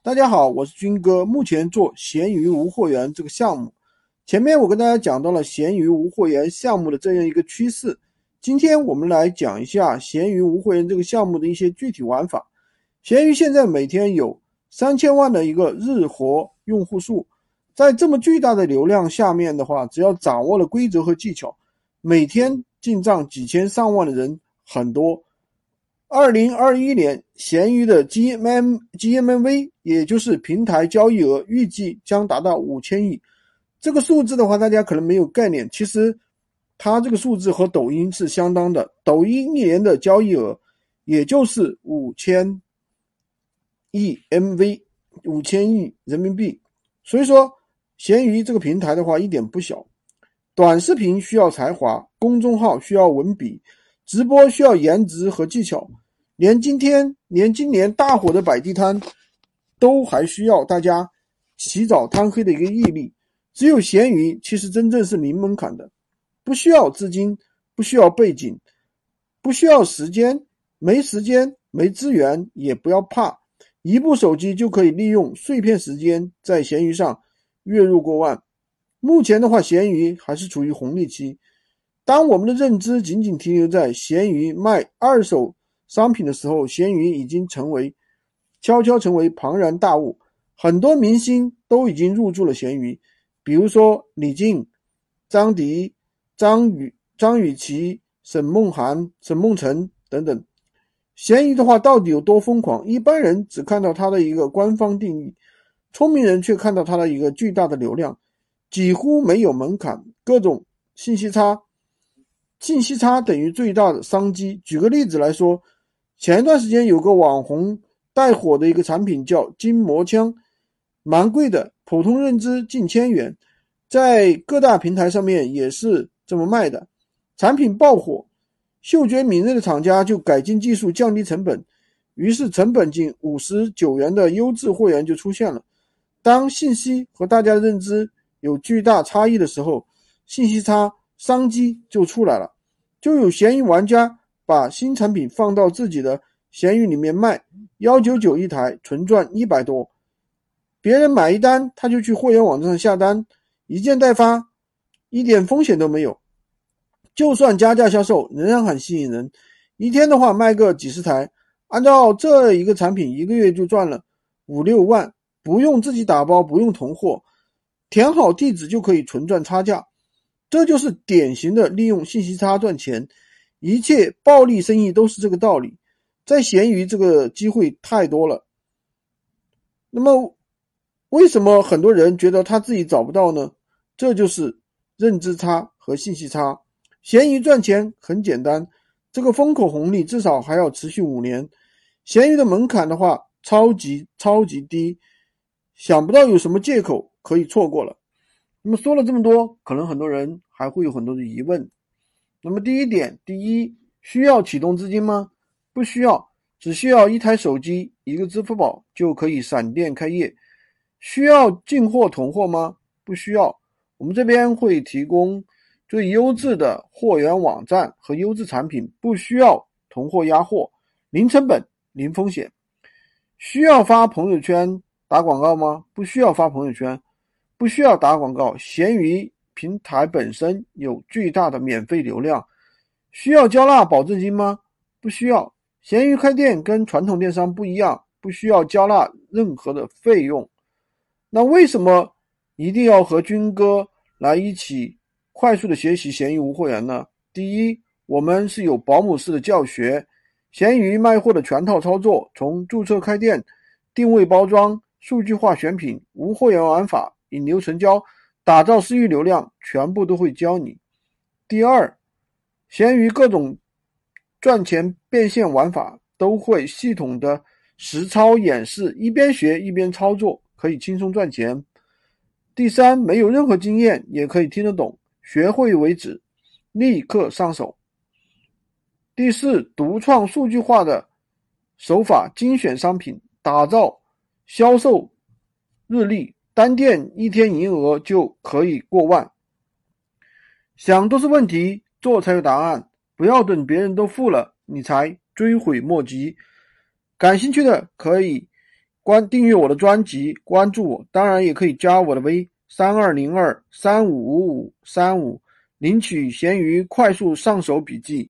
大家好，我是军哥，目前做闲鱼无货源这个项目。前面我跟大家讲到了闲鱼无货源项目的这样一个趋势，今天我们来讲一下闲鱼无货源这个项目的一些具体玩法。闲鱼现在每天有三千万的一个日活用户数，在这么巨大的流量下面的话，只要掌握了规则和技巧，每天进账几千上万的人很多。二零二一年，闲鱼的 GMM GMV，也就是平台交易额，预计将达到五千亿。这个数字的话，大家可能没有概念。其实，它这个数字和抖音是相当的。抖音一年的交易额，也就是五千亿 MV，五千亿人民币。所以说，闲鱼这个平台的话，一点不小。短视频需要才华，公众号需要文笔。直播需要颜值和技巧，连今天连今年大火的摆地摊，都还需要大家起早贪黑的一个毅力。只有闲鱼其实真正是零门槛的，不需要资金，不需要背景，不需要时间，没时间没资源也不要怕，一部手机就可以利用碎片时间在闲鱼上月入过万。目前的话，闲鱼还是处于红利期。当我们的认知仅仅停留在闲鱼卖二手商品的时候，闲鱼已经成为悄悄成为庞然大物。很多明星都已经入驻了闲鱼，比如说李静、张迪、张雨、张雨绮、沈梦涵、沈梦辰等等。闲鱼的话到底有多疯狂？一般人只看到它的一个官方定义，聪明人却看到它的一个巨大的流量，几乎没有门槛，各种信息差。信息差等于最大的商机。举个例子来说，前一段时间有个网红带火的一个产品叫筋膜枪，蛮贵的，普通认知近千元，在各大平台上面也是这么卖的。产品爆火，嗅觉敏锐的厂家就改进技术，降低成本，于是成本仅五十九元的优质货源就出现了。当信息和大家的认知有巨大差异的时候，信息差。商机就出来了，就有闲鱼玩家把新产品放到自己的闲鱼里面卖，幺九九一台，纯赚一百多。别人买一单，他就去货源网站上下单，一件代发，一点风险都没有。就算加价销售，仍然很吸引人。一天的话卖个几十台，按照这一个产品，一个月就赚了五六万，不用自己打包，不用囤货，填好地址就可以纯赚差价。这就是典型的利用信息差赚钱，一切暴利生意都是这个道理。在闲鱼这个机会太多了，那么为什么很多人觉得他自己找不到呢？这就是认知差和信息差。闲鱼赚钱很简单，这个风口红利至少还要持续五年。闲鱼的门槛的话，超级超级低，想不到有什么借口可以错过了。那么说了这么多，可能很多人还会有很多的疑问。那么第一点，第一，需要启动资金吗？不需要，只需要一台手机、一个支付宝就可以闪电开业。需要进货囤货吗？不需要，我们这边会提供最优质的货源网站和优质产品，不需要囤货压货，零成本、零风险。需要发朋友圈打广告吗？不需要发朋友圈。不需要打广告，闲鱼平台本身有巨大的免费流量。需要交纳保证金吗？不需要。闲鱼开店跟传统电商不一样，不需要交纳任何的费用。那为什么一定要和军哥来一起快速的学习闲鱼无货源呢？第一，我们是有保姆式的教学，闲鱼卖货的全套操作，从注册开店、定位包装、数据化选品、无货源玩法。引流成交，打造私域流量，全部都会教你。第二，闲鱼各种赚钱变现玩法都会系统的实操演示，一边学一边操作，可以轻松赚钱。第三，没有任何经验也可以听得懂，学会为止，立刻上手。第四，独创数据化的手法，精选商品，打造销售日历。单店一天营业额就可以过万，想都是问题，做才有答案。不要等别人都付了，你才追悔莫及。感兴趣的可以关订阅我的专辑，关注我，当然也可以加我的微三二零二三五五五三五，领取闲鱼快速上手笔记。